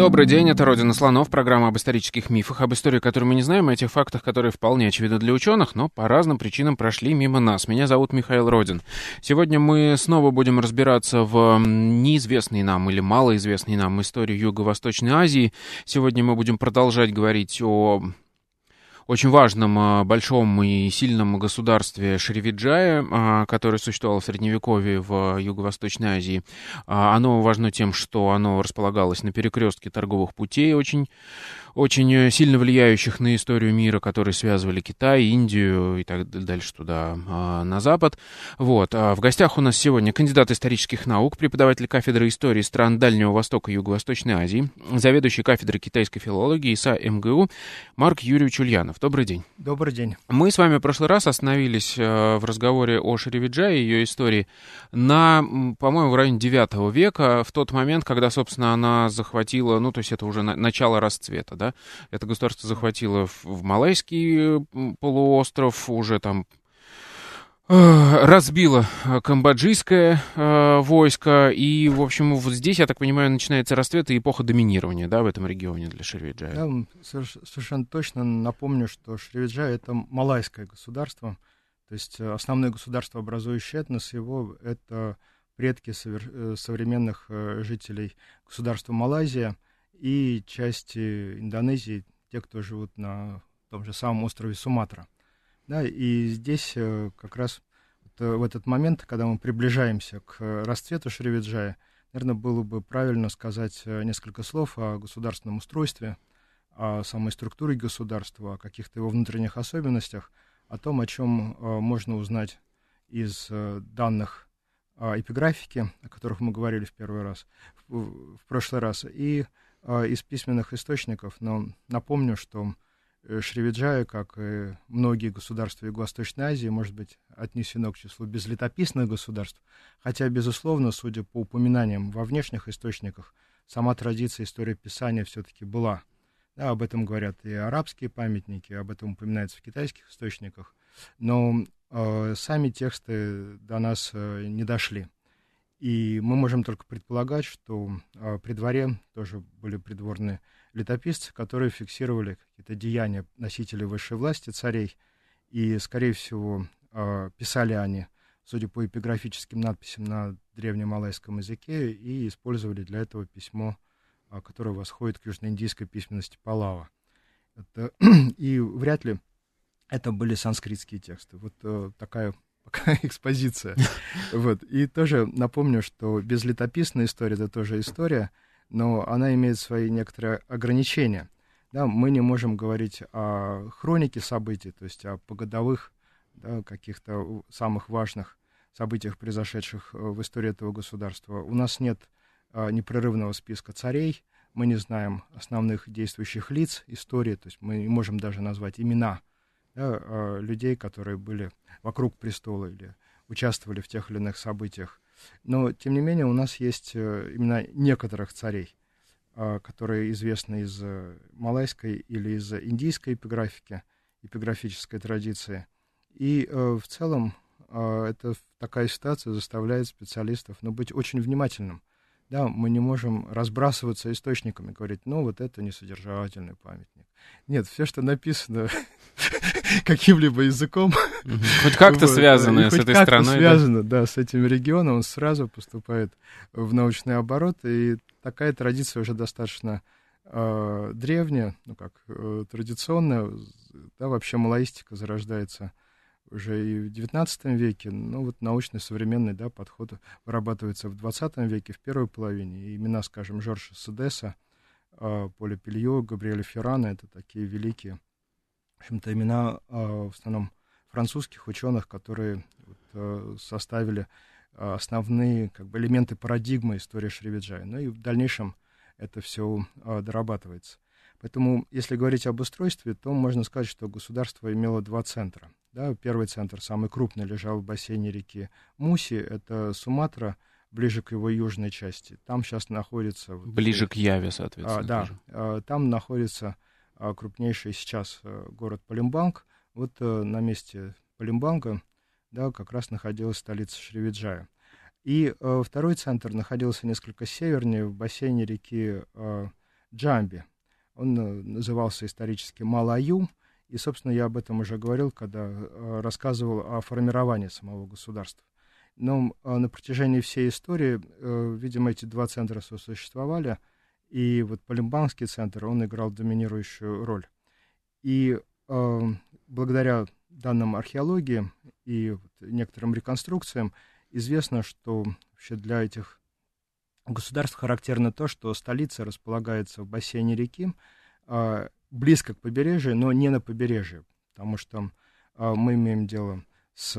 Добрый день, это «Родина слонов», программа об исторических мифах, об истории, которую мы не знаем, о тех фактах, которые вполне очевидны для ученых, но по разным причинам прошли мимо нас. Меня зовут Михаил Родин. Сегодня мы снова будем разбираться в неизвестной нам или малоизвестной нам истории Юго-Восточной Азии. Сегодня мы будем продолжать говорить о очень важном, а, большом и сильном государстве Шривиджая, а, которое существовало в Средневековье в Юго-Восточной Азии. А, оно важно тем, что оно располагалось на перекрестке торговых путей, очень очень э, сильно влияющих на историю мира, которые связывали Китай, Индию и так дальше туда, а, на запад. Вот. А в гостях у нас сегодня кандидат исторических наук, преподаватель кафедры истории стран Дальнего Востока и Юго-Восточной Азии, заведующий кафедрой китайской филологии ИСА МГУ Марк Юрьевич Ульянов. Добрый день. Добрый день. Мы с вами в прошлый раз остановились э, в разговоре о Шеревиджа и ее истории на, по-моему, в районе 9 века, в тот момент, когда, собственно, она захватила, ну, то есть это уже начало расцвета, да, это государство захватило в, Малайский полуостров, уже там э, разбило э, камбоджийское э, войско, и, в общем, вот здесь, я так понимаю, начинается расцвет и эпоха доминирования, да, в этом регионе для Шривиджая. Вам совершенно точно напомню, что Шривиджай — это малайское государство, то есть основное государство, образующее этнос его, это предки совер- современных жителей государства Малайзия — и части Индонезии, те, кто живут на том же самом острове Суматра. Да, и здесь э, как раз э, в этот момент, когда мы приближаемся к расцвету Шривиджая, наверное, было бы правильно сказать э, несколько слов о государственном устройстве, о самой структуре государства, о каких-то его внутренних особенностях, о том, о чем можно узнать из данных эпиграфики, о которых мы говорили в первый раз, в, прошлый раз, и из письменных источников, но напомню, что э, Шривиджая, как и многие государства Юго-Восточной Азии, может быть отнесено к числу безлетописных государств, хотя, безусловно, судя по упоминаниям во внешних источниках, сама традиция истории писания все-таки была. Да, об этом говорят и арабские памятники, об этом упоминается в китайских источниках, но э, сами тексты до нас э, не дошли. И мы можем только предполагать, что э, при дворе тоже были придворные летописцы, которые фиксировали какие-то деяния носителей высшей власти, царей, и, скорее всего, э, писали они, судя по эпиграфическим надписям на древнемалайском языке, и использовали для этого письмо, э, которое восходит к южноиндийской письменности Палава. Это, и вряд ли это были санскритские тексты. Вот э, такая экспозиция. Вот. И тоже напомню, что безлетописная история — это тоже история, но она имеет свои некоторые ограничения. Да, мы не можем говорить о хронике событий, то есть о погодовых да, каких-то самых важных событиях, произошедших э, в истории этого государства. У нас нет а, непрерывного списка царей, мы не знаем основных действующих лиц истории, то есть мы не можем даже назвать имена да, а, людей, которые были вокруг престола или участвовали в тех или иных событиях. Но, тем не менее, у нас есть э, именно некоторых царей, а, которые известны из э, малайской или из индийской эпиграфики, эпиграфической традиции. И э, в целом это такая ситуация заставляет специалистов ну, быть очень внимательным. Да, мы не можем разбрасываться источниками, говорить, ну, вот это несодержательный памятник. Нет, все, что написано каким-либо языком. Хоть как-то вот, связано с этой страной. связано, да? да, с этим регионом, он сразу поступает в научный оборот, и такая традиция уже достаточно э, древняя, ну как, э, традиционная, да, вообще малоистика зарождается уже и в XIX веке, ну вот научный современный да, подход вырабатывается в XX веке, в первой половине. И имена, скажем, Жоржа Седеса, э, Поля Пельо, Габриэля Феррана — это такие великие в общем-то, имена а, в основном французских ученых, которые э, составили а, основные как бы, элементы парадигмы истории Шривиджая. Ну и в дальнейшем это все а, дорабатывается. Поэтому, если говорить об устройстве, то можно сказать, что государство имело два центра. Да, первый центр, самый крупный, лежал в бассейне реки Муси, это Суматра, ближе к его южной части. Там сейчас находится... Ближе к Яве, соответственно. А, да, а, там находится а, крупнейший сейчас а, город Палимбанг. Вот а, на месте Палимбанга да, как раз находилась столица Шривиджая. И а, второй центр находился несколько севернее, в бассейне реки а, Джамби. Он а, назывался исторически Малаю, и, собственно, я об этом уже говорил, когда а, рассказывал о формировании самого государства. Но а, на протяжении всей истории, а, видимо, эти два центра сосуществовали, и вот Полимбанский центр, он играл доминирующую роль. И а, благодаря данным археологии и некоторым реконструкциям известно, что вообще для этих государств характерно то, что столица располагается в бассейне реки, а, близко к побережью, но не на побережье, потому что мы имеем дело с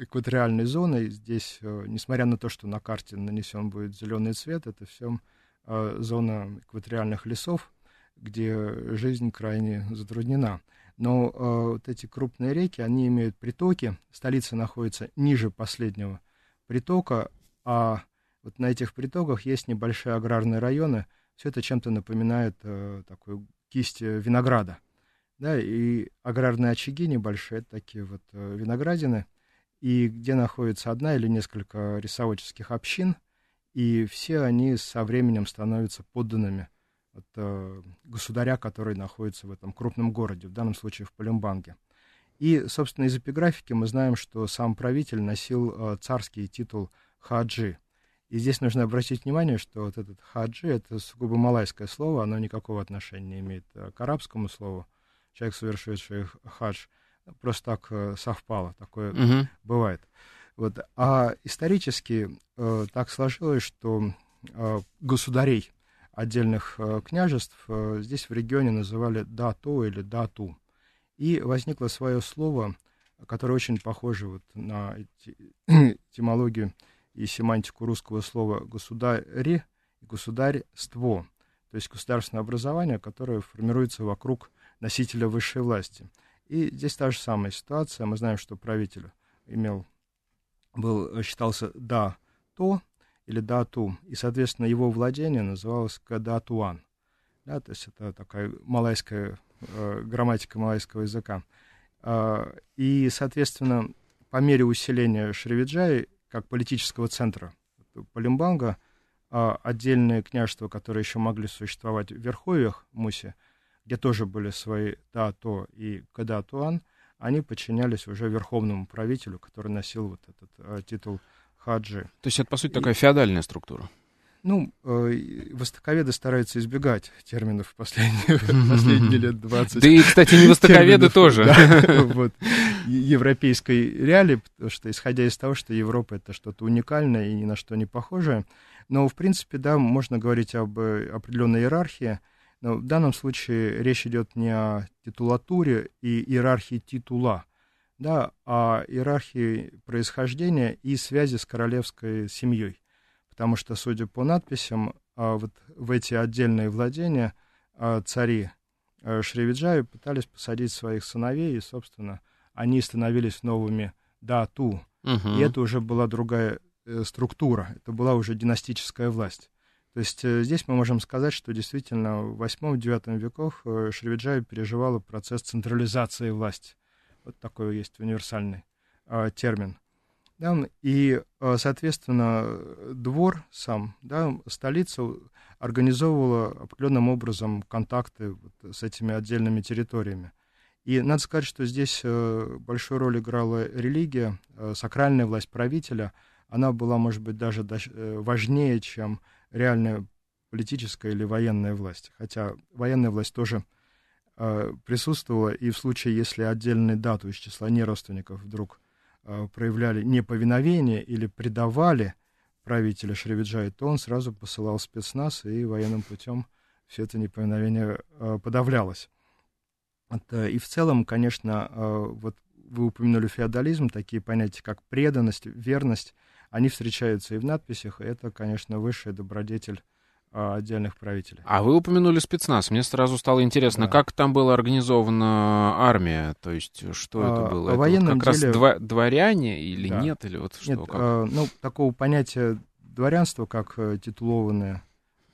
экваториальной зоной. Здесь, а, несмотря на то, что на карте нанесен будет зеленый цвет, это все а, зона экваториальных лесов, где жизнь крайне затруднена. Но э, вот эти крупные реки, они имеют притоки. Столица находится ниже последнего притока, а вот на этих притоках есть небольшие аграрные районы. Все это чем-то напоминает э, такую кисть винограда. Да, и аграрные очаги небольшие, это такие вот э, виноградины, и где находится одна или несколько рисоводческих общин, и все они со временем становятся подданными от э, государя, который находится в этом крупном городе, в данном случае в Палембанге. И, собственно, из эпиграфики мы знаем, что сам правитель носил э, царский титул хаджи. И здесь нужно обратить внимание, что вот этот хаджи — это сугубо малайское слово, оно никакого отношения не имеет э, к арабскому слову. Человек, совершивший хадж, просто так э, совпало, такое uh-huh. бывает. Вот. А исторически э, так сложилось, что э, государей отдельных э, княжеств э, здесь в регионе называли дато или дату. И возникло свое слово, которое очень похоже вот на этимологию и семантику русского слова «государи» и «государство», то есть государственное образование, которое формируется вокруг носителя высшей власти. И здесь та же самая ситуация. Мы знаем, что правитель имел, был, считался да, то, или дату, и, соответственно, его владение называлось кадатуан. Да, то есть это такая малайская э, грамматика малайского языка. Э, и, соответственно, по мере усиления Шривиджаи, как политического центра Палимбанга, э, отдельные княжества, которые еще могли существовать в Верховьях Муси, где тоже были свои Дато и Кадатуан, они подчинялись уже верховному правителю, который носил вот этот э, титул хаджи. То есть это, по сути, такая и, феодальная структура? Ну, э, востоковеды стараются избегать терминов последние, последние лет 20. Да и, кстати, не востоковеды тоже. вот, европейской реалии, потому что, исходя из того, что Европа — это что-то уникальное и ни на что не похожее, но, в принципе, да, можно говорить об э, определенной иерархии, но в данном случае речь идет не о титулатуре и иерархии титула, да, о иерархии происхождения и связи с королевской семьей. Потому что, судя по надписям, а, вот в эти отдельные владения а, цари а, Шривиджаи пытались посадить своих сыновей, и, собственно, они становились новыми дату. Угу. И это уже была другая э, структура, это была уже династическая власть. То есть э, здесь мы можем сказать, что действительно в 8-9 веках э, Шривиджаи переживала процесс централизации власти. Вот такой есть универсальный э, термин. Да, и, э, соответственно, двор сам, да, столица организовывала определенным образом контакты вот с этими отдельными территориями. И надо сказать, что здесь большую роль играла религия, сакральная власть правителя. Она была, может быть, даже э, важнее, чем реальная политическая или военная власть. Хотя военная власть тоже Э, присутствовала, и в случае, если отдельную дату из числа неродственников вдруг э, проявляли неповиновение или предавали правителя Шривиджая, то он сразу посылал спецназ, и военным путем все это неповиновение э, подавлялось. И в целом, конечно, вот вы упомянули феодализм, такие понятия, как преданность, верность, они встречаются и в надписях, и это, конечно, высшая добродетель а, отдельных правителей. А вы упомянули спецназ. Мне сразу стало интересно, да. как там была организована армия? То есть, что а, это было? О военном это как деле... раз дво- дворяне или да. нет? Или вот что? Нет, как? А, ну, такого понятия дворянства, как э, титулованное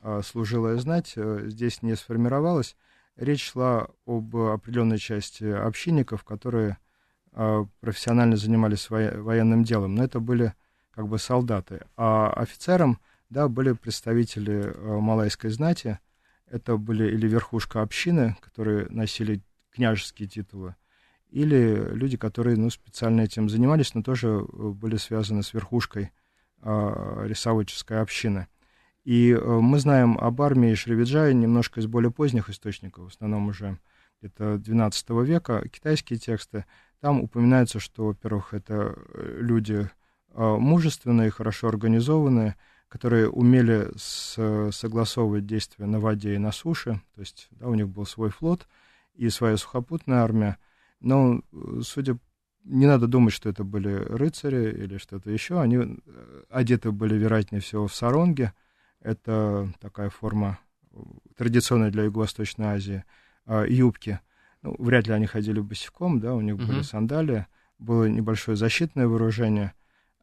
а, служилая знать, э, здесь не сформировалось. Речь шла об определенной части общинников, которые а, профессионально занимались военным делом. Но это были как бы солдаты. А офицерам да, были представители э, малайской знати, это были или верхушка общины, которые носили княжеские титулы, или люди, которые ну, специально этим занимались, но тоже э, были связаны с верхушкой э, рисоводческой общины. И э, мы знаем об армии Шривиджая немножко из более поздних источников, в основном уже где-то 12 века, китайские тексты. Там упоминается, что, во-первых, это люди мужественные, хорошо организованные, которые умели с, согласовывать действия на воде и на суше, то есть да, у них был свой флот и своя сухопутная армия, но, судя не надо думать, что это были рыцари или что-то еще, они э, одеты были, вероятнее всего, в саронге, это такая форма э, традиционная для Юго-Восточной Азии, юбки. Ну, вряд ли они ходили босиком, да, у них uh-huh. были сандалии, было небольшое защитное вооружение,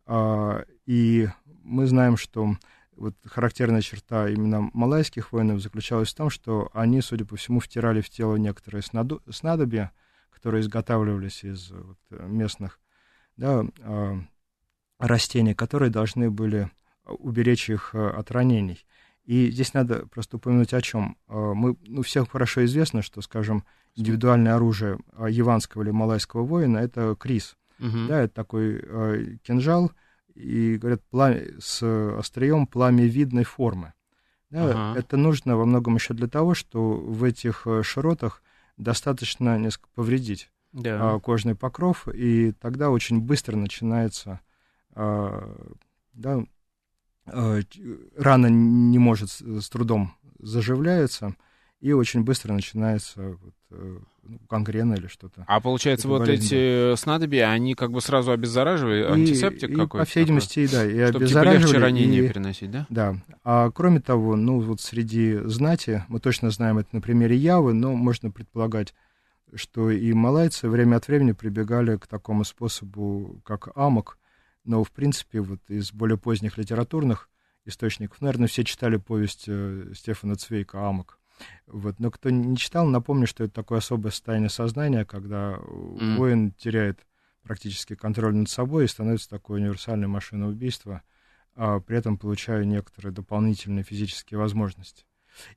и мы знаем, что вот характерная черта именно малайских воинов заключалась в том, что они, судя по всему, втирали в тело некоторые снадобья, которые изготавливались из вот, местных да, э, растений, которые должны были уберечь их от ранений. И здесь надо просто упомянуть о чем. Мы, ну, всем хорошо известно, что, скажем, индивидуальное оружие яванского или малайского воина — это крис. Угу. Да, это такой э, кинжал, и говорят, пламя, с острием пламевидной формы. Да, ага. Это нужно во многом еще для того, что в этих э, широтах достаточно несколько повредить да. а, кожный покров, и тогда очень быстро начинается, да, рана не может с трудом заживляется, и очень быстро начинается вот, э, ну, гангрена или что-то. А получается, вот болезнь, эти да. снадобья, они как бы сразу обеззараживают, антисептик и, какой-то? по всей видимости, да, и Чтобы обеззараживали. Типа легче ранения и, переносить, да? Да. А кроме того, ну вот среди знати, мы точно знаем это на примере Явы, но можно предполагать, что и малайцы время от времени прибегали к такому способу, как амок, но, в принципе, вот из более поздних литературных источников, наверное, все читали повесть э, Стефана Цвейка «Амок», вот. Но кто не читал, напомню, что это такое особое состояние сознания, когда mm. воин теряет практически контроль над собой и становится такой универсальной машиной убийства, а при этом получая некоторые дополнительные физические возможности.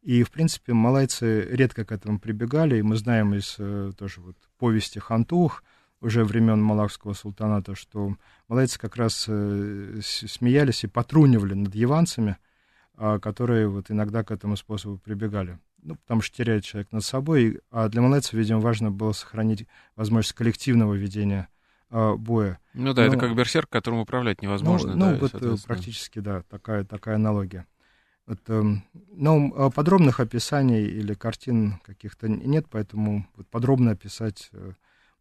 И, в принципе, малайцы редко к этому прибегали, и мы знаем из э, тоже вот повести Хантух, уже времен Малакского султаната, что малайцы как раз э, смеялись и потрунивали над яванцами, которые вот иногда к этому способу прибегали ну, потому что теряет человек над собой, а для малайцев, видимо, важно было сохранить возможность коллективного ведения э, боя. Ну да, ну, это как берсерк, которым управлять невозможно. Ну, да, ну вот практически, да, такая, такая аналогия. Вот, э, но подробных описаний или картин каких-то нет, поэтому подробно описать э,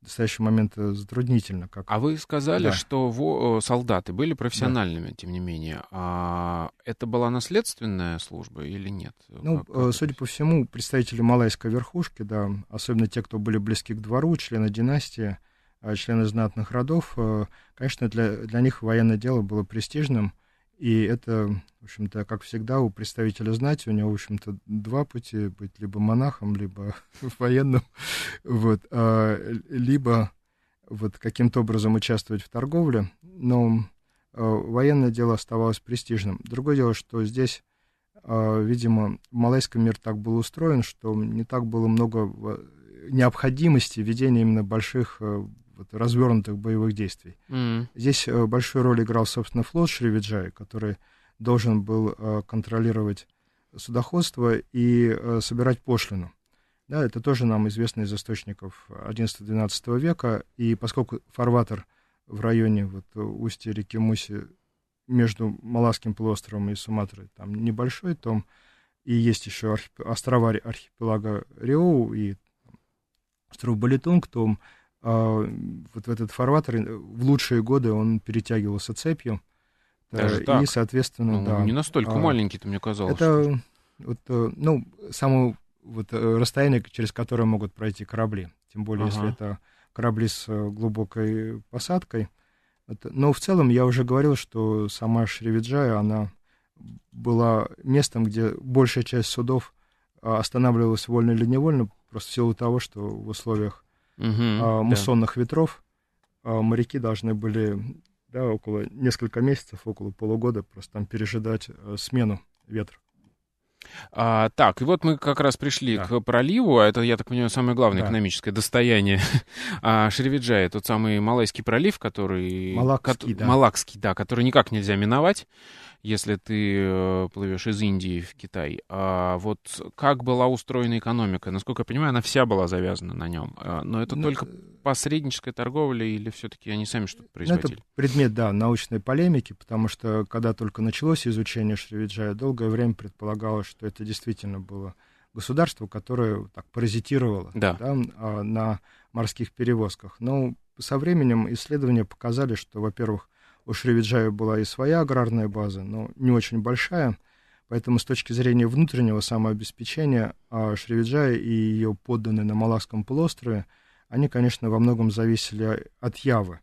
настоящий момент э, затруднительно. Как... А вы сказали, да. что во, солдаты были профессиональными, да. тем не менее. А это была наследственная служба или нет? Ну, как, как судя это? по всему, представители малайской верхушки, да, особенно те, кто были близки к двору, члены династии, члены знатных родов, э, конечно, для, для них военное дело было престижным, и это, в общем-то, как всегда, у представителя знати, у него, в общем-то, два пути, быть либо монахом, либо военным, вот, а, либо вот каким-то образом участвовать в торговле, но а, военное дело оставалось престижным. Другое дело, что здесь, а, видимо, малайский мир так был устроен, что не так было много необходимости ведения именно больших вот, развернутых боевых действий. Mm. Здесь э, большую роль играл, собственно, флот Шривиджай, который должен был э, контролировать судоходство и э, собирать пошлину. Да, это тоже нам известно из источников XI-XII века, и поскольку фарватер в районе вот, устья реки Муси между Маласским полуостровом и Суматрой там небольшой, то и есть еще архип... острова архипелага Риоу и остров Балитунг, то вот в этот фарватер э, в лучшие годы он перетягивался цепью. Даже и, так? соответственно, ну, да. Не настолько а, маленький, ты мне казалось. Это, Вот, э, ну, само вот, э, расстояние, через которое могут пройти корабли. Тем более, ага. если это корабли с э, глубокой посадкой. Но в целом я уже говорил, что сама Шривиджая, она была местом, где большая часть судов а, останавливалась вольно или невольно, просто в силу того, что в условиях угу, а, муссонных да. ветров а, моряки должны были да, около несколько месяцев, около полугода просто там пережидать а, смену ветра. А, так, и вот мы как раз пришли да. к проливу, а это, я так понимаю, самое главное да. экономическое достояние а, Шривиджая, тот самый Малайский пролив, который... Малакский, ко- да. Малакский, да, который никак нельзя миновать если ты э, плывешь из Индии в Китай. А вот как была устроена экономика? Насколько я понимаю, она вся была завязана на нем. А, но это ну, только э, посредническая торговля или все-таки они сами что-то производили? Ну, это предмет, да, научной полемики, потому что когда только началось изучение Шривиджая, долгое время предполагалось, что это действительно было государство, которое так паразитировало да. Да, а, на морских перевозках. Но со временем исследования показали, что, во-первых, у Шривиджая была и своя аграрная база, но не очень большая. Поэтому с точки зрения внутреннего самообеспечения а Шривиджая и ее подданные на Малакском полуострове, они, конечно, во многом зависели от Явы,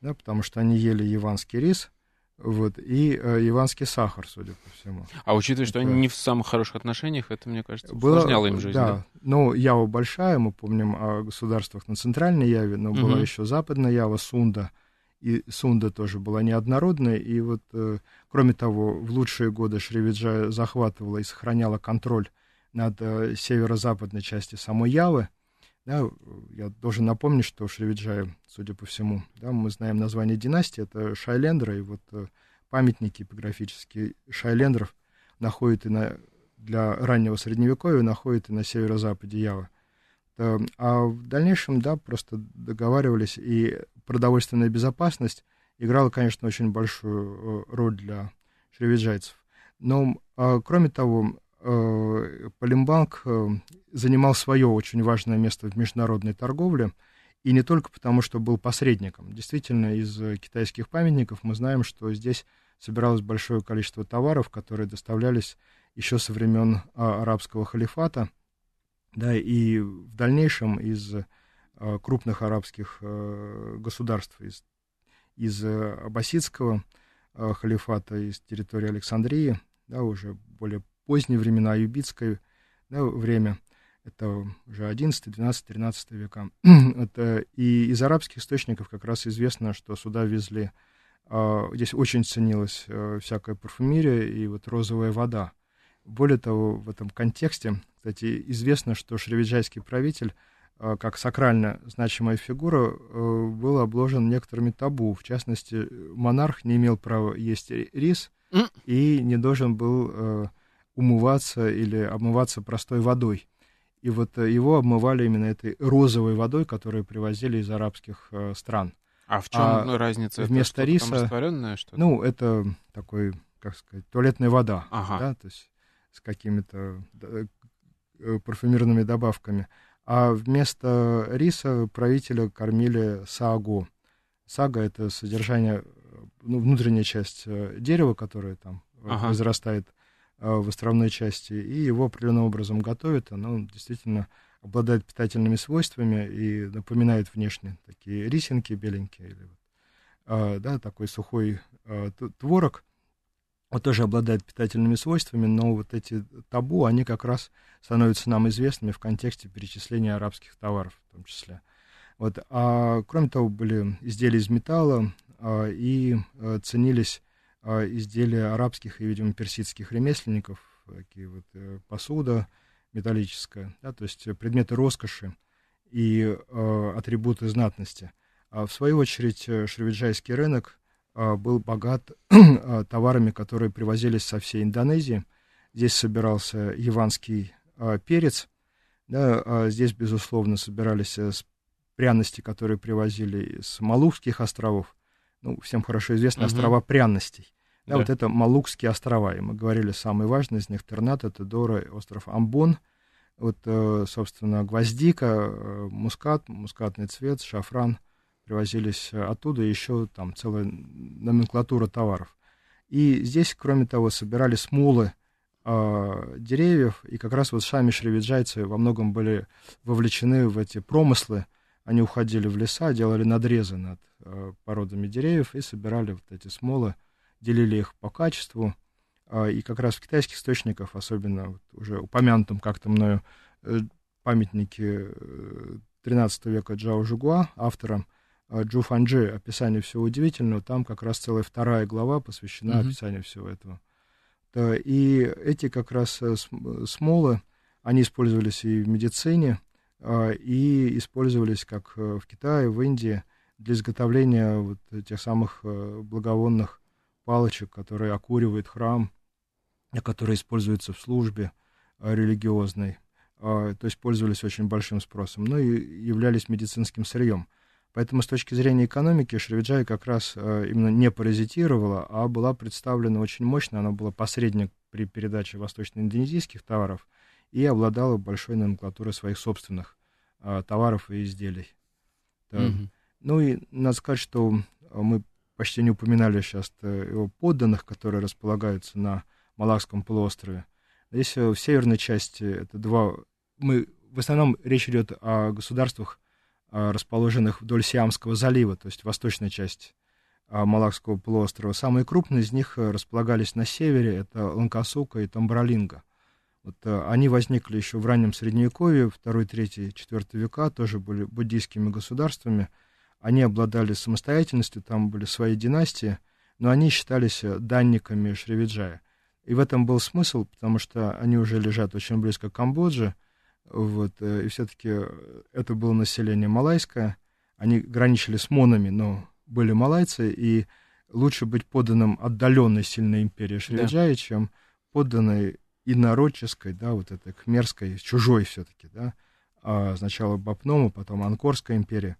да, потому что они ели яванский рис, вот, и э, яванский сахар, судя по всему. А учитывая, это... что они не в самых хороших отношениях, это, мне кажется, было, усложняло им жизнь. Да, да? ну, Ява большая, мы помним о государствах на Центральной Яве, но угу. была еще Западная Ява, Сунда – и Сунда тоже была неоднородной, и вот, э, кроме того, в лучшие годы Шривиджа захватывала и сохраняла контроль над э, северо-западной частью самой Явы. Да, я должен напомнить, что Шривиджая, судя по всему, да, мы знаем название династии, это Шайлендра, и вот э, памятники эпиграфические Шайлендров находят и на, для раннего Средневековья находят и на северо-западе Явы. А в дальнейшем, да, просто договаривались, и продовольственная безопасность играла, конечно, очень большую э, роль для шривиджайцев. Но, а, кроме того, э, Полимбанк э, занимал свое очень важное место в международной торговле, и не только потому, что был посредником. Действительно, из китайских памятников мы знаем, что здесь собиралось большое количество товаров, которые доставлялись еще со времен а, арабского халифата, да, и в дальнейшем из крупных арабских э, государств, из, из э, аббасидского халифата, из территории Александрии, да, уже более поздние времена, аюбитское да, время, это уже 11, 12, 13 века. это, и из арабских источников как раз известно, что сюда везли, здесь очень ценилась всякая парфюмерия и вот розовая вода. Более того, в этом контексте кстати, известно, что шривиджайский правитель, э, как сакрально значимая фигура, э, был обложен некоторыми табу. В частности, монарх не имел права есть рис и не должен был э, умываться или обмываться простой водой. И вот его обмывали именно этой розовой водой, которую привозили из арабских стран. А в чем а разница? Вместо это риса, что ну, это такой, как сказать, туалетная вода, ага. да, то есть с какими-то Э, парфюмерными добавками. А вместо риса правителя кормили сагу. Сага — это содержание, ну, внутренняя часть э, дерева, которое там э, ага. возрастает в островной части, и его определенным образом готовят. Оно действительно обладает питательными свойствами и напоминает внешне такие рисинки беленькие, или, да, такой сухой творог вот тоже обладает питательными свойствами, но вот эти табу, они как раз становятся нам известными в контексте перечисления арабских товаров в том числе. Вот. А кроме того, были изделия из металла а, и а, ценились а, изделия арабских и, видимо, персидских ремесленников, такие вот а, посуда металлическая, да, то есть предметы роскоши и а, атрибуты знатности. А в свою очередь э, шривиджайский рынок был богат а, товарами, которые привозились со всей Индонезии. Здесь собирался яванский а, перец, да, здесь, безусловно, собирались э, пряности, которые привозили с Малукских островов. Ну, всем хорошо известны угу. острова пряностей. Да, да, вот это Малукские острова. И мы говорили, самый важный из них Тернат, это Дора, остров Амбон. Вот, э, собственно, гвоздика, э, мускат, мускатный цвет, шафран – привозились э, оттуда, еще там целая номенклатура товаров. И здесь, кроме того, собирали смолы э, деревьев, и как раз вот сами шревиджайцы во многом были вовлечены в эти промыслы. Они уходили в леса, делали надрезы над э, породами деревьев и собирали вот эти смолы, делили их по качеству. Э, и как раз в китайских источниках, особенно вот уже упомянутом как-то мною э, памятнике 13 века Джао Жугуа, автором, Джу Фанджи «Описание всего удивительного», там как раз целая вторая глава посвящена mm-hmm. описанию всего этого. И эти как раз э, смолы, они использовались и в медицине, и использовались как э, в Китае, в Индии для изготовления вот тех самых э, благовонных палочек, которые окуривают храм, которые используются в службе религиозной. То есть пользовались очень большим спросом, ну и являлись медицинским сырьем. Поэтому с точки зрения экономики Шривиджай как раз э, именно не паразитировала, а была представлена очень мощно. Она была посредник при передаче восточно-индонезийских товаров и обладала большой номенклатурой своих собственных э, товаров и изделий. Mm-hmm. Ну и надо сказать, что мы почти не упоминали сейчас его подданных, которые располагаются на Малакском полуострове. Здесь э, в северной части это два... Мы, в основном речь идет о государствах, расположенных вдоль Сиамского залива, то есть восточной части а, Малакского полуострова. Самые крупные из них э, располагались на севере, это Ланкасука и Тамбралинга. Вот, э, они возникли еще в раннем Средневековье, 2, 3, 4 века, тоже были буддийскими государствами. Они обладали самостоятельностью, там были свои династии, но они считались э, данниками Шривиджая. И в этом был смысл, потому что они уже лежат очень близко к Камбодже, вот, э, и все-таки э, это было население малайское. Они граничили с монами, но были малайцы, и лучше быть подданным отдаленной сильной империи Шриджая, да. чем подданной инородческой, да, вот этой кхмерской, чужой все-таки, да, а сначала Бапнома, потом Анкорская империя.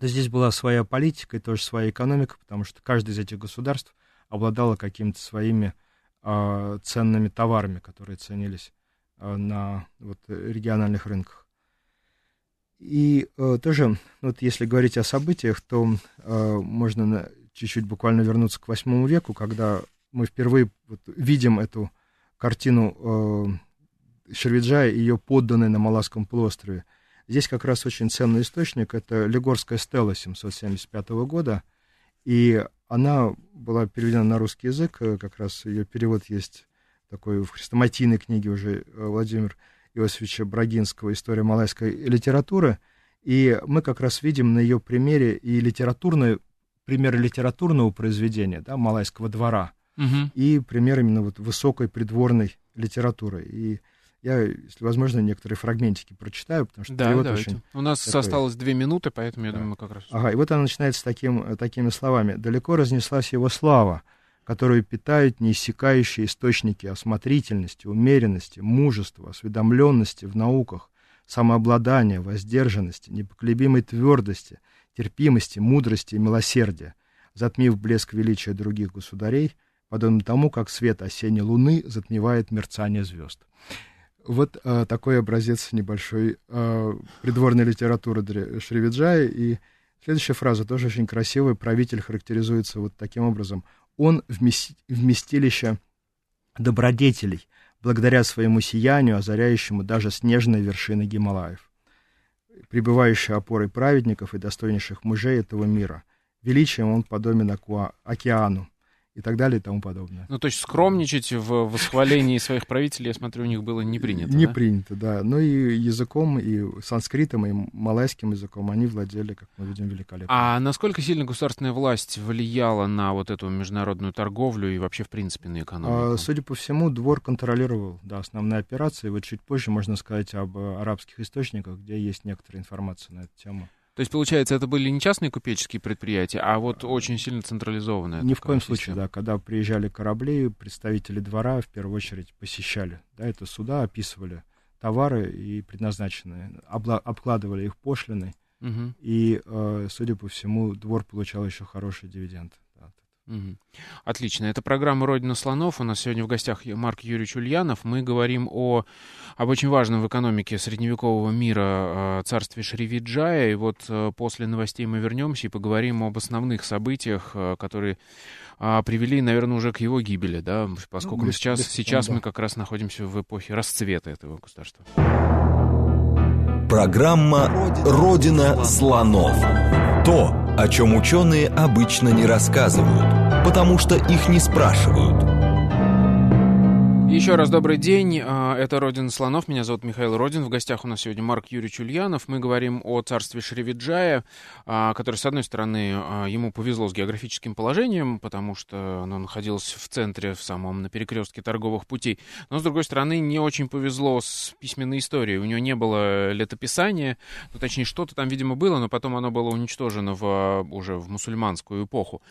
То здесь была своя политика и тоже своя экономика, потому что каждое из этих государств обладало какими-то своими а, ценными товарами, которые ценились на вот, региональных рынках. И э, тоже, вот если говорить о событиях, то э, можно чуть-чуть буквально вернуться к восьмому веку, когда мы впервые вот, видим эту картину э, Шервиджая и ее подданной на Маласском полуострове. Здесь как раз очень ценный источник, это Легорская стела 775 года, и она была переведена на русский язык, э, как раз ее перевод есть такой в хрестоматийной книге уже э, Владимира Иосифовича Брагинского «История малайской литературы». И мы как раз видим на ее примере и литературный, пример литературного произведения, да, малайского двора, угу. и пример именно вот высокой придворной литературы. И я, если возможно, некоторые фрагментики прочитаю, потому что да, перевод давайте. очень... У нас такой... осталось две минуты, поэтому я да. думаю, мы как раз... Ага, и вот она начинается таким, такими словами. «Далеко разнеслась его слава, которую питают неиссякающие источники осмотрительности, умеренности, мужества, осведомленности в науках, самообладания, воздержанности, непоколебимой твердости, терпимости, мудрости и милосердия, затмив блеск величия других государей, подобно тому, как свет осенней луны затмевает мерцание звезд. Вот э, такой образец небольшой э, придворной литературы Шривиджая. И следующая фраза тоже очень красивая. Правитель характеризуется вот таким образом он вместилище добродетелей, благодаря своему сиянию, озаряющему даже снежные вершины Гималаев, пребывающий опорой праведников и достойнейших мужей этого мира. Величием он подобен океану, и так далее и тому подобное. Ну, то есть скромничать в восхвалении своих правителей, я смотрю, у них было не принято, Не да? принято, да. Но и языком, и санскритом, и малайским языком они владели, как мы видим, великолепно. А насколько сильно государственная власть влияла на вот эту международную торговлю и вообще, в принципе, на экономику? А, судя по всему, двор контролировал, да, основные операции. Вот чуть позже можно сказать об арабских источниках, где есть некоторая информация на эту тему. То есть, получается, это были не частные купеческие предприятия, а вот очень сильно централизованные. Ни в коем система. случае, да. Когда приезжали корабли, представители двора в первую очередь посещали. Да, это суда описывали товары и предназначенные, обла- обкладывали их пошлиной. Угу. И, э, судя по всему, двор получал еще хороший дивиденд. Отлично. Это программа «Родина слонов». У нас сегодня в гостях Марк Юрьевич Ульянов. Мы говорим о, об очень важном в экономике средневекового мира а, царстве Шривиджая. И вот э, после новостей мы вернемся и поговорим об основных событиях, э, которые а, привели, наверное, уже к его гибели, да, поскольку ну, сейчас, сейчас да. мы как раз находимся в эпохе расцвета этого государства. Программа «Родина слонов». То, о чем ученые обычно не рассказывают, потому что их не спрашивают. Еще раз добрый день. А, это «Родина слонов». Меня зовут Михаил Родин. В гостях у нас сегодня Марк Юрьевич Ульянов. Мы говорим о царстве Шривиджая, а, который, с одной стороны, а, ему повезло с географическим положением, потому что оно находилось в центре, в самом на перекрестке торговых путей. Но, с другой стороны, не очень повезло с письменной историей. У него не было летописания, ну, точнее, что-то там, видимо, было, но потом оно было уничтожено в, уже в мусульманскую эпоху.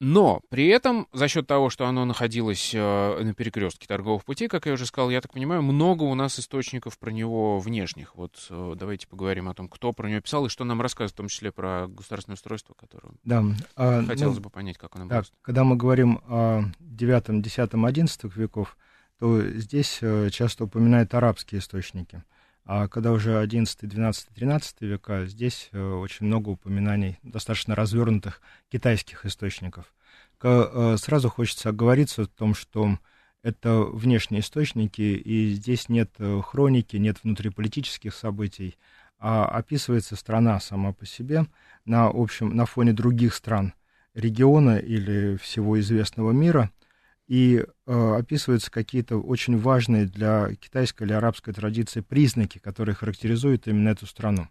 Но при этом, за счет того, что оно находилось э, на перекрестке торговых путей, как я уже сказал, я так понимаю, много у нас источников про него внешних. Вот э, давайте поговорим о том, кто про него писал и что нам рассказывает, в том числе про государственное устройство, которое да, а, хотелось ну, бы понять, как оно да, Когда мы говорим о 9, 10, 11 веков, то здесь э, часто упоминают арабские источники. А когда уже 11, 12, 13 века, здесь э, очень много упоминаний достаточно развернутых китайских источников. Э, сразу хочется оговориться о том, что это внешние источники, и здесь нет э, хроники, нет внутриполитических событий, а описывается страна сама по себе на, общем, на фоне других стран региона или всего известного мира – и э, описываются какие-то очень важные для китайской или арабской традиции признаки, которые характеризуют именно эту страну.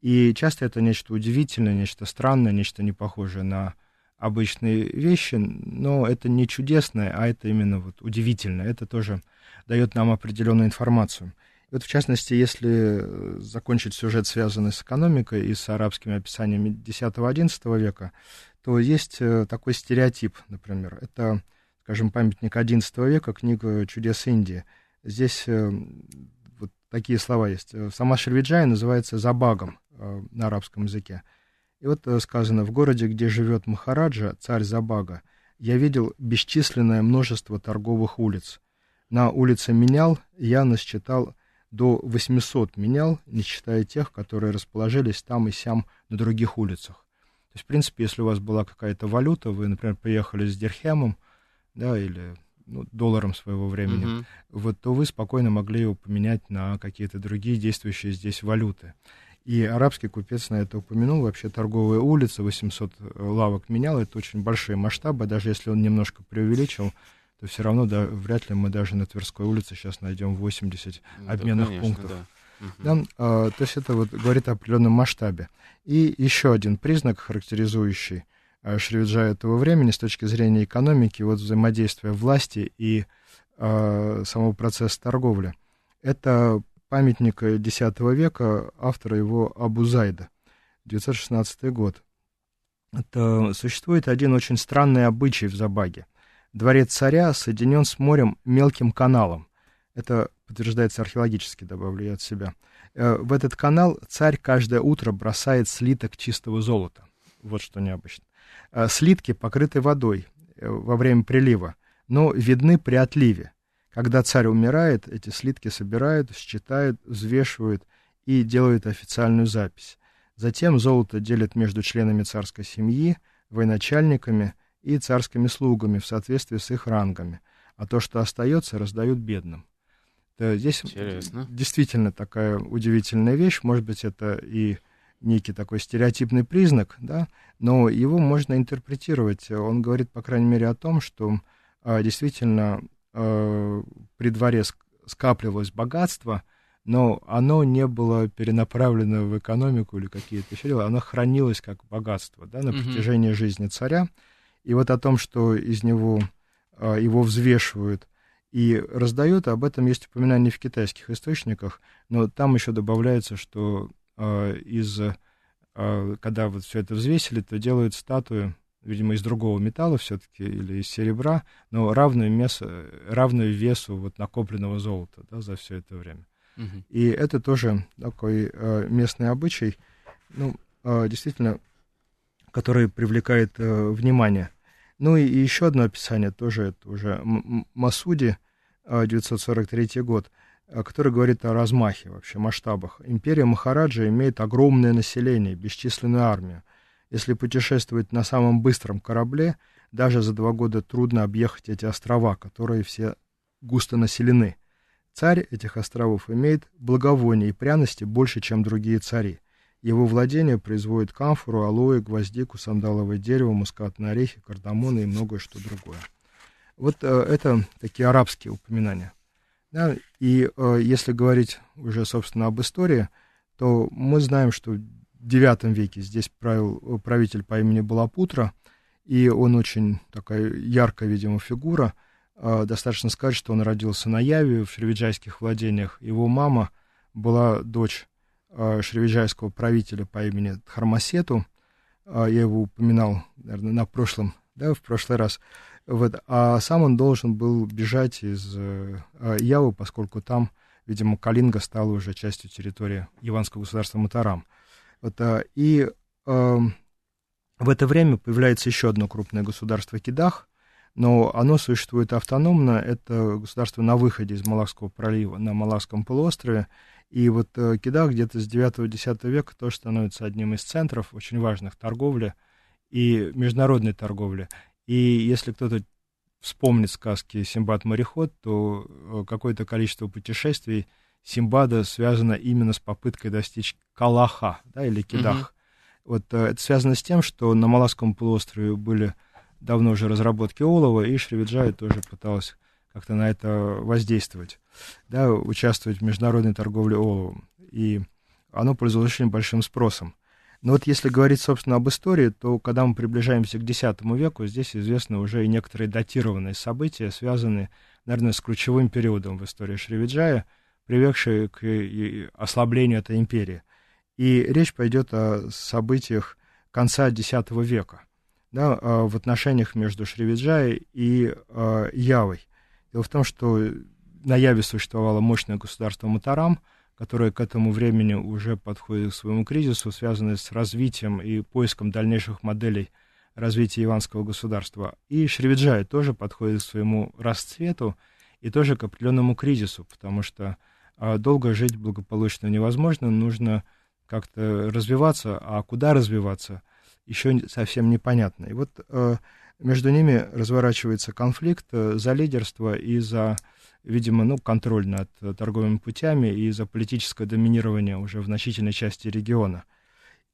И часто это нечто удивительное, нечто странное, нечто не похожее на обычные вещи, но это не чудесное, а это именно вот удивительное. Это тоже дает нам определенную информацию. И вот в частности, если э, закончить сюжет, связанный с экономикой и с арабскими описаниями X-XI века, то есть э, такой стереотип, например. Это скажем, памятник XI века, книга «Чудес Индии». Здесь э, вот такие слова есть. Сама Шервиджая называется Забагом э, на арабском языке. И вот э, сказано, в городе, где живет Махараджа, царь Забага, я видел бесчисленное множество торговых улиц. На улице Менял я насчитал до 800 менял, не считая тех, которые расположились там и сям на других улицах. То есть, в принципе, если у вас была какая-то валюта, вы, например, приехали с Дирхемом, да, или ну, долларом своего времени, uh-huh. вот, то вы спокойно могли его поменять на какие-то другие действующие здесь валюты. И арабский купец на это упомянул. Вообще торговая улица, 800 э, лавок менял. Это очень большие масштабы. Даже если он немножко преувеличил, то все равно да, вряд ли мы даже на Тверской улице сейчас найдем 80 да, обменных конечно, пунктов. Да. Да, а, то есть это вот говорит о определенном масштабе. И еще один признак, характеризующий Э, Шривиджа этого времени с точки зрения экономики, вот взаимодействия власти и э, самого процесса торговли. Это памятник X века, автора его Абузайда, 916 год. Это, существует один очень странный обычай в Забаге. Дворец царя соединен с морем мелким каналом. Это подтверждается археологически, добавлю я от себя. Э, в этот канал царь каждое утро бросает слиток чистого золота. Вот что необычно. Э, слитки покрыты водой э, во время прилива, но видны при отливе. Когда царь умирает, эти слитки собирают, считают, взвешивают и делают официальную запись. Затем золото делят между членами царской семьи, военачальниками и царскими слугами в соответствии с их рангами, а то, что остается, раздают бедным. Здесь Интересно. действительно такая удивительная вещь. Может быть, это и некий такой стереотипный признак, да, но его можно интерпретировать. Он говорит, по крайней мере, о том, что а, действительно а, при дворе скапливалось богатство, но оно не было перенаправлено в экономику или какие-то еще дела, оно хранилось как богатство да, на протяжении mm-hmm. жизни царя. И вот о том, что из него а, его взвешивают и раздают, об этом есть упоминание в китайских источниках, но там еще добавляется, что из, э, когда вот все это взвесили, то делают статую, видимо, из другого металла все-таки или из серебра, но равную, место, равную весу вот накопленного золота да, за все это время. Угу. И это тоже такой э, местный обычай, ну, действительно, который привлекает внимание. Ну и еще одно описание, тоже это уже Масуди, 943 год, который говорит о размахе, вообще масштабах. Империя Махараджа имеет огромное население, бесчисленную армию. Если путешествовать на самом быстром корабле, даже за два года трудно объехать эти острова, которые все густо населены. Царь этих островов имеет благовония и пряности больше, чем другие цари. Его владение производит камфору, алоэ, гвоздику, сандаловое дерево, мускатные орехи, кардамоны и многое что другое. Вот э, это такие арабские упоминания. Да? И э, если говорить уже, собственно, об истории, то мы знаем, что в IX веке здесь правил э, правитель по имени Балапутра, и он очень такая яркая, видимо, фигура – а, достаточно сказать, что он родился на Яве, в шривиджайских владениях. Его мама была дочь а, шривиджайского правителя по имени Хармасету. А, я его упоминал, наверное, на прошлом, да, в прошлый раз. Вот. А сам он должен был бежать из Явы, поскольку там, видимо, Калинга стала уже частью территории Иванского государства Матарам. Вот, и в это время появляется еще одно крупное государство Кидах, но оно существует автономно. Это государство на выходе из Малакского пролива, на Малакском полуострове. И вот э, Кидах где-то с 9-10 века тоже становится одним из центров очень важных торговли и международной торговли. И если кто-то вспомнит сказки «Симбад-мореход», то э, какое-то количество путешествий Симбада связано именно с попыткой достичь Калаха, да, или Кидах. Mm-hmm. Вот э, это связано с тем, что на Малакском полуострове были давно уже разработки олова, и Шривиджай тоже пыталась как-то на это воздействовать, да, участвовать в международной торговле оловом. И оно пользовалось очень большим спросом. Но вот если говорить, собственно, об истории, то когда мы приближаемся к X веку, здесь известны уже и некоторые датированные события, связанные, наверное, с ключевым периодом в истории Шривиджая, приведшие к ослаблению этой империи. И речь пойдет о событиях конца X века – да, а, в отношениях между Шривиджай и э, Явой. Дело в том, что на Яве существовало мощное государство Матарам, которое к этому времени уже подходит к своему кризису, связанное с развитием и поиском дальнейших моделей развития иванского государства. И Шривиджай тоже подходит к своему расцвету и тоже к определенному кризису, потому что э, долго жить благополучно невозможно, нужно как-то развиваться, а куда развиваться – еще совсем непонятно. И вот э, между ними разворачивается конфликт э, за лидерство и за, видимо, ну, контроль над торговыми путями и за политическое доминирование уже в значительной части региона.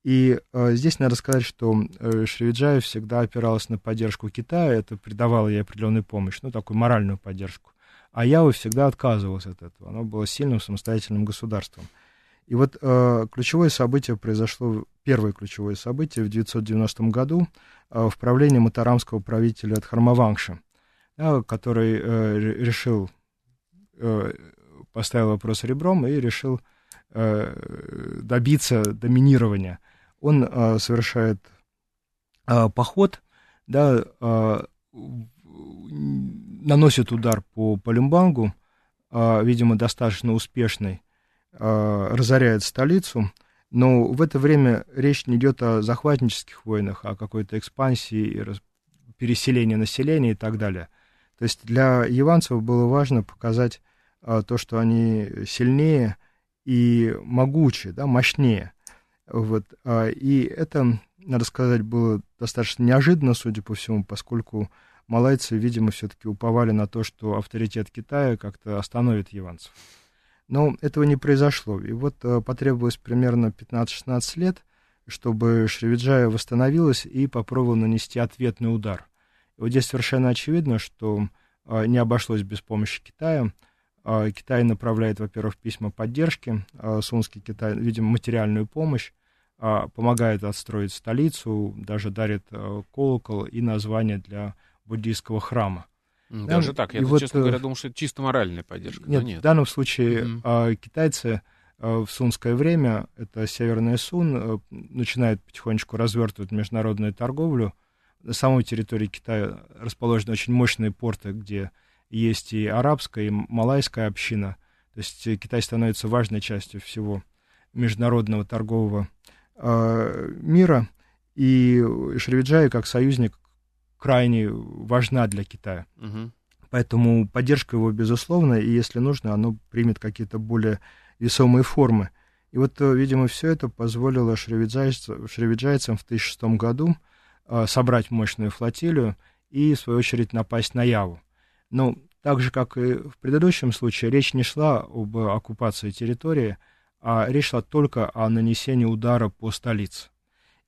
И э, здесь надо сказать, что э, Шривиджаев всегда опиралась на поддержку Китая, это придавало ей определенную помощь, ну, такую моральную поддержку. А Ява всегда отказывалась от этого, она была сильным самостоятельным государством. И вот э, ключевое событие произошло, первое ключевое событие в 990 году э, в правлении матарамского правителя Дхармавангши, э, который э, решил, э, поставил вопрос ребром и решил э, добиться доминирования. Он э, совершает э, поход, да, э, наносит удар по Палимбангу, э, видимо, достаточно успешный, Э, разоряет столицу, но в это время речь не идет о захватнических войнах, а о какой-то экспансии, переселении населения и так далее. То есть для яванцев было важно показать то, что они сильнее и могучие, да, мощнее. Вот. А, и это, надо сказать, было достаточно неожиданно, судя по всему, поскольку малайцы, видимо, все-таки уповали на то, что авторитет Китая как-то остановит яванцев. Но этого не произошло. И вот э, потребовалось примерно 15-16 лет, чтобы Шривиджая восстановилась и попробовала нанести ответный удар. И вот здесь совершенно очевидно, что не обошлось без помощи Китая. Э, Китай направляет, во-первых, письма поддержки, Сунский Китай, видимо, материальную помощь, помогает отстроить столицу, даже дарит колокол и название для буддийского храма. Даже да? так. Я, вот, честно говоря, э, думал, что это чисто моральная поддержка. Нет, нет. в данном случае mm-hmm. китайцы а, в сунское время, это Северный Сун, э, начинают потихонечку развертывать международную торговлю. На самой территории Китая расположены очень мощные порты, где есть и арабская, и малайская община. То есть Китай становится важной частью всего международного торгового э, мира. И Шривиджай, как союзник, крайне важна для Китая. Мгм. Поэтому поддержка его безусловна, и если нужно, оно примет какие-то более весомые формы. И вот, э, видимо, все это позволило шревиджайцам, шревиджайцам в 2006 году э, собрать мощную флотилию и, в свою очередь, напасть на Яву. Но так же, как и в предыдущем случае, речь не шла об оккупации территории, а речь шла только о нанесении удара по столице.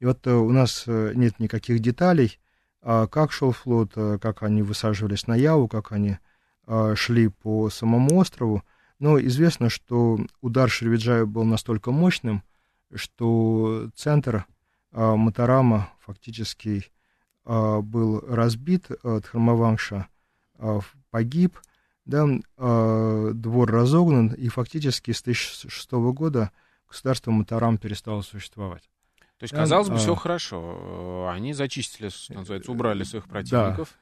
И вот э, у нас э, нет никаких деталей, а как шел флот, э, как они высаживались на Яву, как они э, шли по самому острову. Но известно, что удар Шервиджая был настолько мощным, что центр э, Матарама фактически был разбит от Хармавангша, э, погиб, да, э, двор разогнан, и фактически с 2006 года государство Матарам перестало существовать. То есть, Да, казалось бы, а. все хорошо. Э, Они зачистили, что называется, убрали своих противников.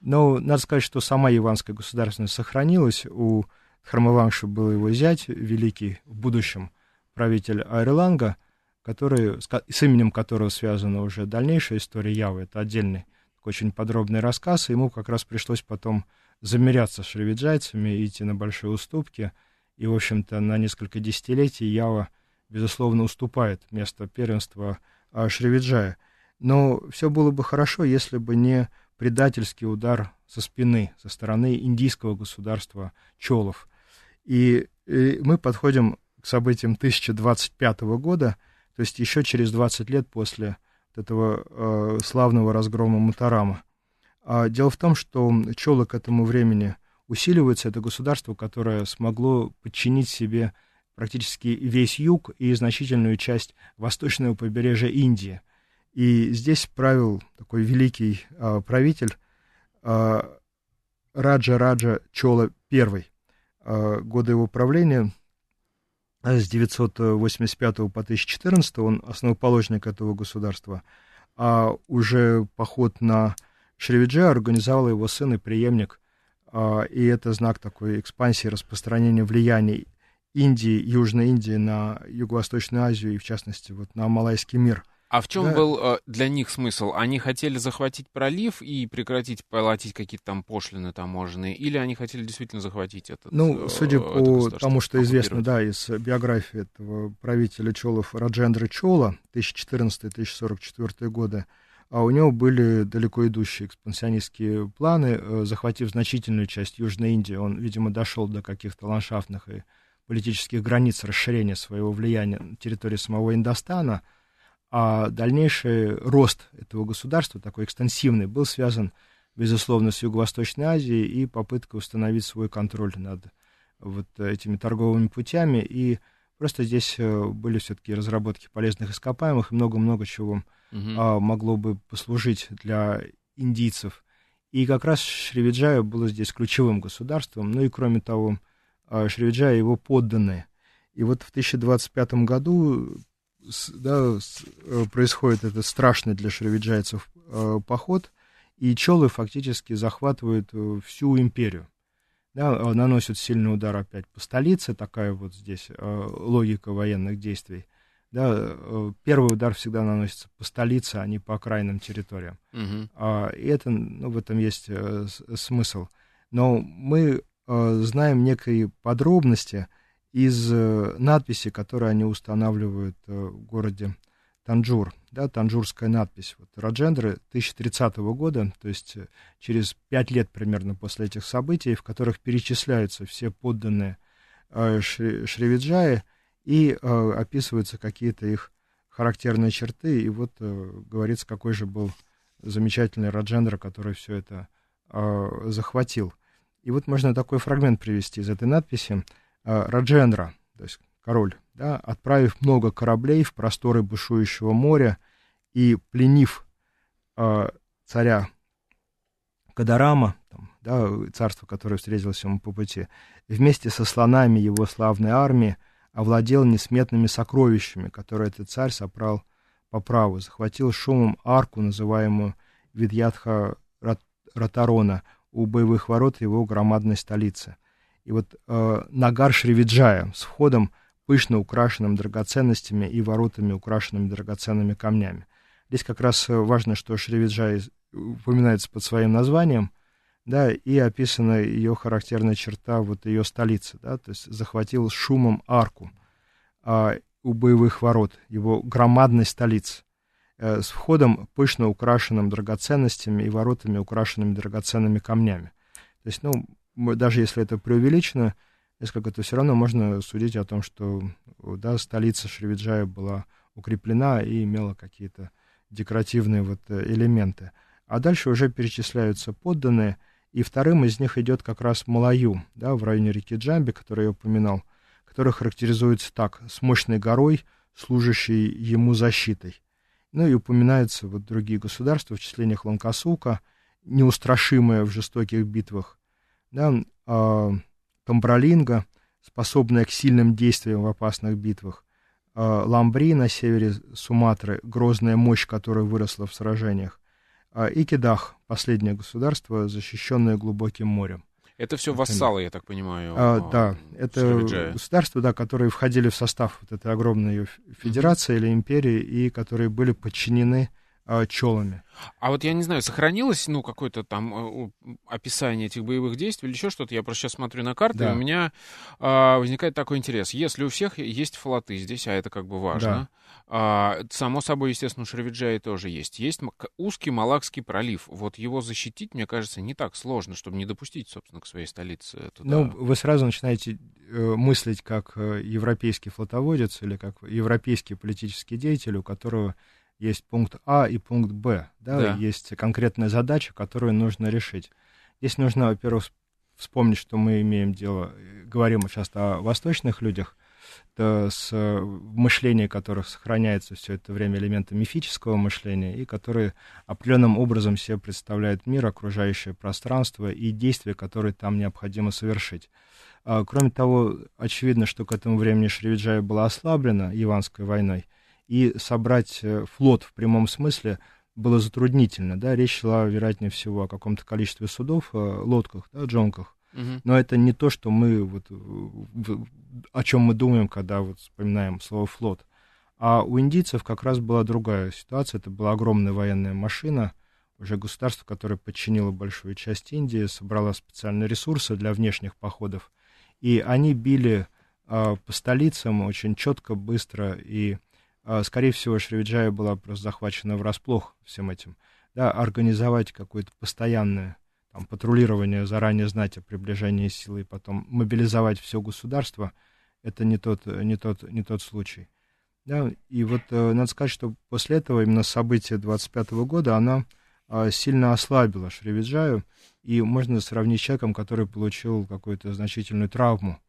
Но надо сказать, что сама яванская государственность сохранилась. У Хармавангша был его зять, великий в будущем правитель Айрланга, который, с именем которого связана уже дальнейшая история Явы. Это отдельный очень подробный рассказ, и ему как раз пришлось потом замеряться с шревиджайцами, идти на большие уступки. И, в общем-то, на несколько десятилетий Ява, безусловно, уступает место первенства а, Шревиджая. Но все было бы хорошо, если бы не предательский удар со спины, со стороны индийского государства Чолов. И, э, мы подходим к событиям 1025 года, то есть еще через 20 лет после этого э, славного разгрома Мутарама. А дело в том, что Чолы к этому времени усиливаются. Это государство, которое смогло подчинить себе практически весь юг и значительную часть восточного побережья Индии. И здесь правил такой великий а, правитель а, Раджа Раджа Чола I. А, годы его правления с 985 по 1014 он основоположник этого государства. А уже поход на Шривиджа организовал его сын и преемник. А, и это знак такой экспансии, распространения влияний Индии, Южной Индии на Юго-Восточную Азию и, в частности, вот на Малайский мир. А в чем Да. был э, для них смысл? Они хотели захватить пролив и прекратить платить какие-то там пошлины таможенные, или они хотели действительно захватить этот Ну, э, судя по тому, что известно, да, из биографии этого правителя Чолов Раджендры Чола 1014-1044 годы, а у него были далеко идущие экспансионистские планы, э, захватив значительную часть Южной Индии. Он, видимо, дошел до каких-то ландшафтных и политических границ расширения своего влияния на территории самого Индостана, а дальнейший рост этого государства, такой экстенсивный, был связан, безусловно, с Юго-Восточной Азией и попыткой установить свой контроль над вот этими торговыми путями. И просто здесь э, были все-таки разработки полезных ископаемых и много-много чего а, могло бы послужить для индийцев. И как раз Шривиджая было здесь ключевым государством. Ну и кроме того, а, Шривиджая и его подданные. И вот в 1025 году да, э, происходит этот страшный для шривиджайцев э, поход, и челы фактически захватывают э, всю империю. Да, наносят сильный удар опять по столице, такая вот здесь логика военных действий. Да, первый удар всегда наносится по столице, а не по окраинным территориям. А, И это, ну, в этом есть смысл. Но мы знаем некие подробности из э, надписи, которые они устанавливают э, в городе Танжур. Да, танжурская надпись. Вот, Раджендры 1030 года, то есть э, через пять лет примерно после этих событий, в которых перечисляются все подданные э, Шри- Шривиджаи и э, описываются какие-то их характерные черты. И вот э, говорится, какой же был замечательный Раджендра, который все это э, захватил. И вот можно такой фрагмент привести из этой надписи. Э, Раджендра, то есть король, да, отправив много кораблей в просторы бушующего моря и пленив э, царя Кадарама, там, да, царство, которое встретилось ему по пути, вместе со слонами его славной армии овладел несметными сокровищами, которые этот царь собрал по праву, захватил шумом арку, называемую Видьятха Рат- Ратарона, у боевых ворот его громадной столицы. И вот э, Нагар Шривиджая с входом, пышно украшенным драгоценностями и воротами, украшенными драгоценными камнями. Здесь как раз э, важно, что Шривиджай упоминается под своим названием, да, и описана ее характерная черта, вот ее столицы, да, то есть захватил шумом арку а, у боевых ворот, его громадной столицы, э, с входом пышно украшенным драгоценностями и воротами, украшенными драгоценными камнями. То есть, ну, даже если это преувеличено, несколько, то все равно можно судить о том, что да, столица Шривиджая была укреплена и имела какие-то декоративные вот э, элементы. А дальше уже перечисляются подданные, и вторым из них идет как раз Малаю, да, в районе реки Джамби, который я упоминал, который характеризуется так, с мощной горой, служащей ему защитой. Ну и упоминаются вот другие государства, в числе них Ланкасука, неустрашимая в жестоких битвах, да, э, Камбралинга, способная к сильным действиям в опасных битвах, э, Ламбри на севере Суматры, грозная мощь, которая выросла в сражениях, э, и Кедах, последнее государство, защищенное глубоким морем. Это все вассалы, я так понимаю. А, да, это Шервиджая. государства, да, которые входили в состав вот этой огромной федерации mm-hmm. или империи и которые были подчинены а, челами. А вот я не знаю, сохранилось, ну, какое-то там э, описание этих боевых действий или еще что-то? Я просто сейчас смотрю на карты, да. и у меня а, возникает такой интерес. Если у всех есть флоты здесь, а это как бы важно, да. а, само собой, естественно, у Шервиджаи тоже есть. Есть узкий Малакский пролив. Вот его защитить, мне кажется, не так сложно, чтобы не допустить, собственно, к своей столице туда. Ну, вы сразу начинаете э, мыслить как э, европейский флотоводец или как европейский политический деятель, у которого есть пункт А и пункт Б, да, да. есть конкретная задача, которую нужно решить. Здесь нужно, во-первых, вспомнить, что мы имеем дело, говорим часто о восточных людях, то с мышление которых сохраняется все это время элементы мифического мышления, и которые определенным образом себе представляют мир, окружающее пространство и действия, которые там необходимо совершить. А, кроме того, очевидно, что к этому времени Шривиджая была ослаблена Иванской войной, и собрать э, флот в прямом смысле было затруднительно, да, речь шла, вероятнее всего, о каком-то количестве судов, э, лодках, да, джонках, угу. но это не то, что мы, вот, о чем мы думаем, когда вот вспоминаем слово «флот», а у индийцев как раз была другая ситуация, это была огромная военная машина, уже государство, которое подчинило большую часть Индии, собрало специальные ресурсы для внешних походов, и они били э, по столицам очень четко, быстро и скорее всего, Шривиджая была просто захвачена врасплох всем этим. Да, организовать какое-то постоянное там, патрулирование, заранее знать о приближении силы и потом мобилизовать все государство, это не тот, не тот, не тот случай. Да, и вот э, надо сказать, что после этого, именно события 25 года, она э, сильно ослабила Шривиджаю, и можно сравнить с человеком, который получил какую-то значительную травму,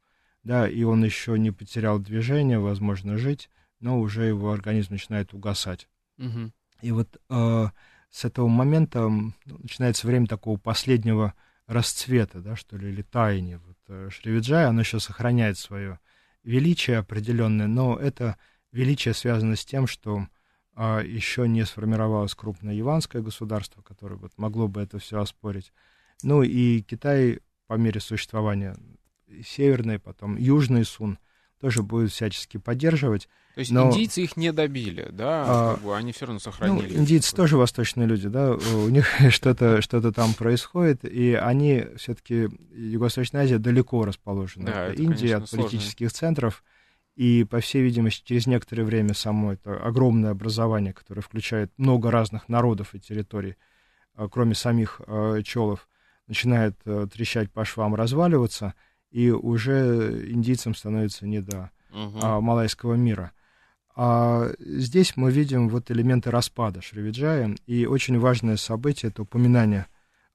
да, и он еще не потерял движение, возможно, жить, но уже его организм начинает угасать. Угу. И вот э, с этого момента начинается время такого последнего расцвета, да, что ли, или таяния. Вот, э, Шривиджай, оно еще сохраняет свое величие определенное, но это величие связано с тем, что э, еще не сформировалось крупное яванское государство, которое вот могло бы это все оспорить. Ну и Китай по мере существования северный, потом южный Сун тоже будет всячески поддерживать. То есть но... индийцы их не добили, да, а, как бы они все равно сохранили. Ну, индийцы тоже восточные люди, да, у них что-то что там происходит, и они все-таки, Юго-Восточная Азия далеко расположена да, от Индии, от политических сложно. центров, и, по всей видимости, через некоторое время само это огромное образование, которое включает много разных народов и территорий, а, кроме самих э, челов, начинает э, трещать по швам, разваливаться, и уже индийцам становится не до угу. а, малайского мира. А здесь мы видим вот элементы распада Шривиджая, и очень важное событие — это упоминание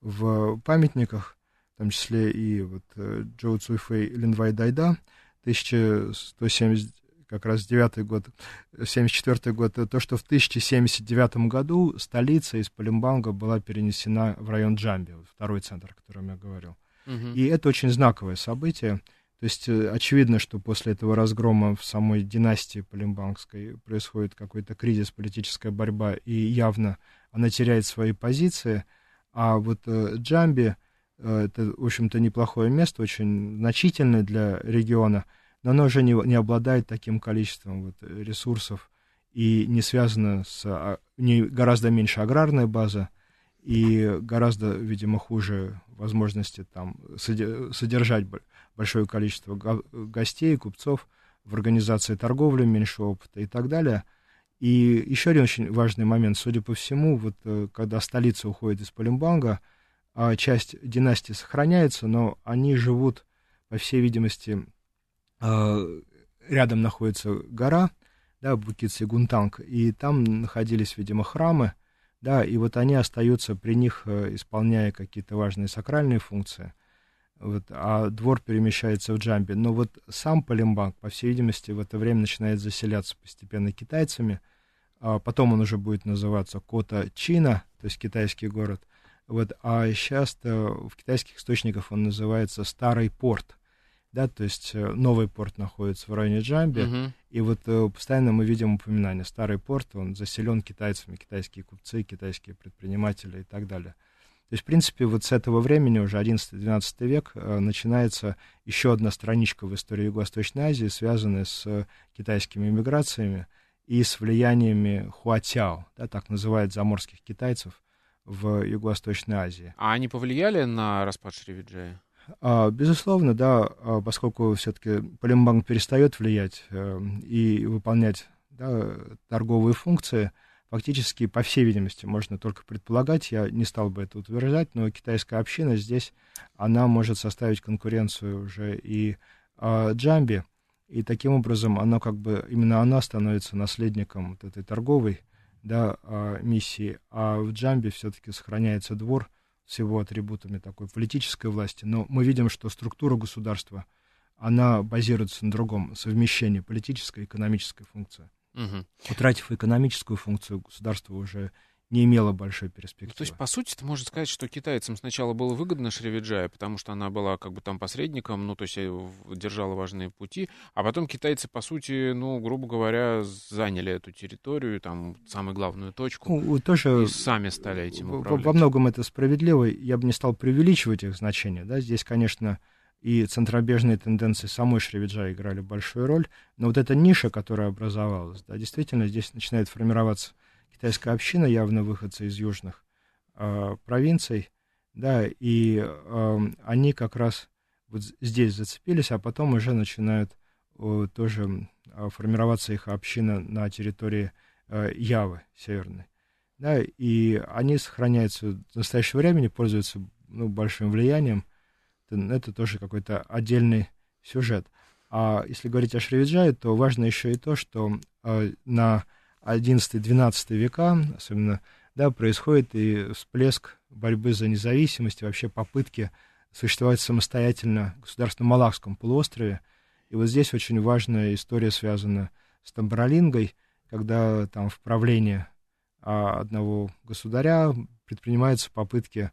в памятниках, в том числе и вот э, Джоу Цуйфэй Линвай Дайда, 1170 как раз 9 год, 74 год, то, что в 1079 году столица из Палимбанга была перенесена в район Джамби, второй центр, о котором я говорил. Угу. И это очень знаковое событие. То есть э, очевидно, что после этого разгрома в самой династии Полимбангской происходит какой-то кризис, политическая борьба, и явно она теряет свои позиции. А вот э, Джамби, э, это, в общем-то, неплохое место, очень значительное для региона, но оно уже не, не обладает таким количеством вот, ресурсов и не связано с... А, не, гораздо меньше аграрная база, и гораздо, видимо, хуже возможности там содержать большое количество гостей, купцов в организации торговли, меньше опыта и так далее. И еще один очень важный момент, судя по всему, вот э, когда столица уходит из Палембанга, а часть династии сохраняется, но они живут, по всей видимости, э, рядом находится гора, да, Букит Сигунтанг, и там находились, видимо, храмы, да, и вот они остаются при них, э, исполняя какие-то важные сакральные функции, вот, а двор перемещается в Джамби. Но вот сам Палембанг, по всей видимости, в это время начинает заселяться постепенно китайцами, а потом он уже будет называться Кота Чина, то есть китайский город, вот, а сейчас в китайских источниках он называется Старый порт, да, то есть э, новый порт находится в районе Джамби, uh-huh. и вот э, постоянно мы видим упоминание, старый порт, он заселен китайцами, китайские купцы, китайские предприниматели и так далее. То есть, в принципе, вот с этого времени, уже 11-12 век, э, начинается еще одна страничка в истории Юго-Восточной Азии, связанная с китайскими иммиграциями и с влияниями хуатяо, да, так называют заморских китайцев в Юго-Восточной Азии. А они повлияли на распад Шривиджая? А, безусловно, да, а, поскольку все-таки Палембанк перестает влиять э, и выполнять да, торговые функции, фактически, по всей видимости, можно только предполагать, я не стал бы это утверждать, но китайская община здесь, она может составить конкуренцию уже и э, Джамби, и таким образом она как бы, именно она становится наследником вот этой торговой да, миссии, а в Джамби все-таки сохраняется двор, с его атрибутами такой политической власти, но мы видим, что структура государства, она базируется на другом совмещении политической и экономической функции. Угу. Утратив экономическую функцию, государство уже не имела большой перспективы. Ну, то есть, по сути, ты можешь сказать, что китайцам сначала было выгодно Шривиджая, потому что она была как бы там посредником, ну, то есть э, держала важные пути, а потом китайцы, по сути, ну, грубо говоря, заняли эту территорию, там, самую главную точку, ну, тоже и сами стали этим управлять. Во многом это справедливо, я бы не стал преувеличивать их значение, да, здесь, конечно, и центробежные тенденции самой Шривиджа играли большую роль, но вот эта ниша, которая образовалась, да, действительно, здесь начинает формироваться китайская община, явно выходцы из южных э, провинций, да, и э, они как раз вот здесь зацепились, а потом уже начинают э, тоже э, формироваться их община на территории э, Явы северной. Да, и они сохраняются в настоящее время, пользуются ну, большим влиянием. Это, это тоже какой-то отдельный сюжет. А если говорить о Шривиджае, то важно еще и то, что э, на XI-XII века, особенно, да, происходит и всплеск борьбы за независимость, вообще попытки существовать самостоятельно в государственном Малакском полуострове. И вот здесь очень важная история связана с Тамбралингой, когда там в правлении а, одного государя предпринимаются попытки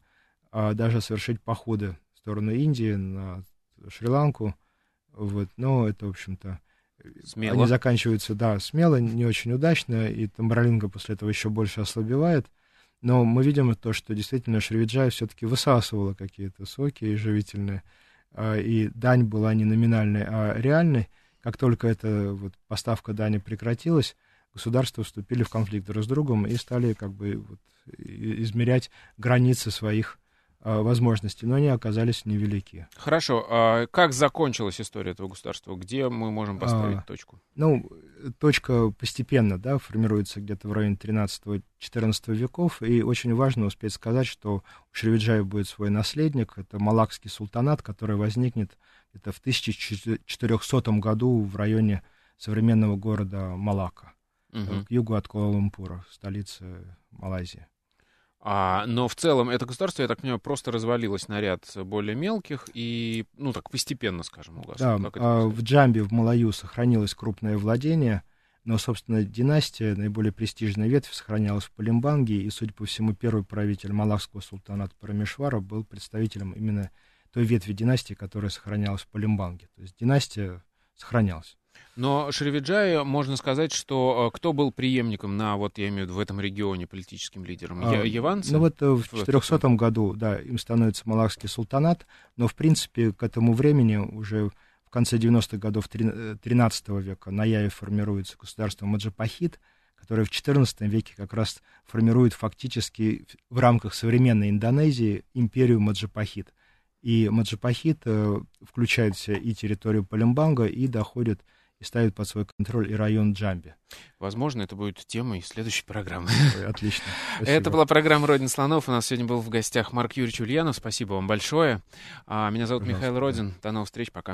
а, даже совершить походы в сторону Индии, на Шри-Ланку. Вот. Но это, в общем-то, Смело. Они заканчиваются, да, смело, не очень удачно, и Тамбралинга после этого еще больше ослабевает. Но мы видим то, что действительно Шривиджай все-таки высасывала какие-то соки и живительные, а, и дань была не номинальной, а реальной. Как только эта вот поставка дани прекратилась, государства вступили в конфликт друг с другом и стали как бы вот измерять границы своих возможности, но они оказались невелики. Хорошо. А как закончилась история этого государства? Где мы можем поставить а, точку? Ну, точка постепенно да, формируется где-то в районе 13-14 веков, и очень важно успеть сказать, что у Шривиджая будет свой наследник, это Малакский султанат, который возникнет это в 1400 году в районе современного города Малака, угу. к югу от Куала-Лумпура, столицы Малайзии. А, но в целом это государство, я так понимаю, просто развалилось на ряд более мелких и, ну так, постепенно, скажем, у вас. Да, а, в Джамбе, в Малаю сохранилось крупное владение, но, собственно, династия, наиболее престижная ветвь, сохранялась в Палимбанге, и, судя по всему, первый правитель Малакского султаната Парамешвара был представителем именно той ветви династии, которая сохранялась в Палимбанге. То есть династия сохранялась. Но Шривиджая, можно сказать, что э, кто был преемником на, вот я имею в виду, в этом регионе политическим лидером? А, Яванцы? Ну вот э, в 400 году, да, им становится Малакский султанат, но, в принципе, к этому времени уже в конце 90-х годов 13 э, века на Яве формируется государство Маджапахит, которая в XIV веке как раз формирует фактически в рамках современной Индонезии империю Маджапахит. И Маджапахит э, включает и территорию Палембанга, и доходит и ставит под свой контроль и район Джамби. Возможно, это будет темой следующей программы. Ой, отлично. Спасибо. Это была программа «Родин слонов». У нас сегодня был в гостях Марк Юрьевич Ульянов. Спасибо вам большое. А, меня зовут Пожалуйста. Михаил Родин. До новых встреч. Пока.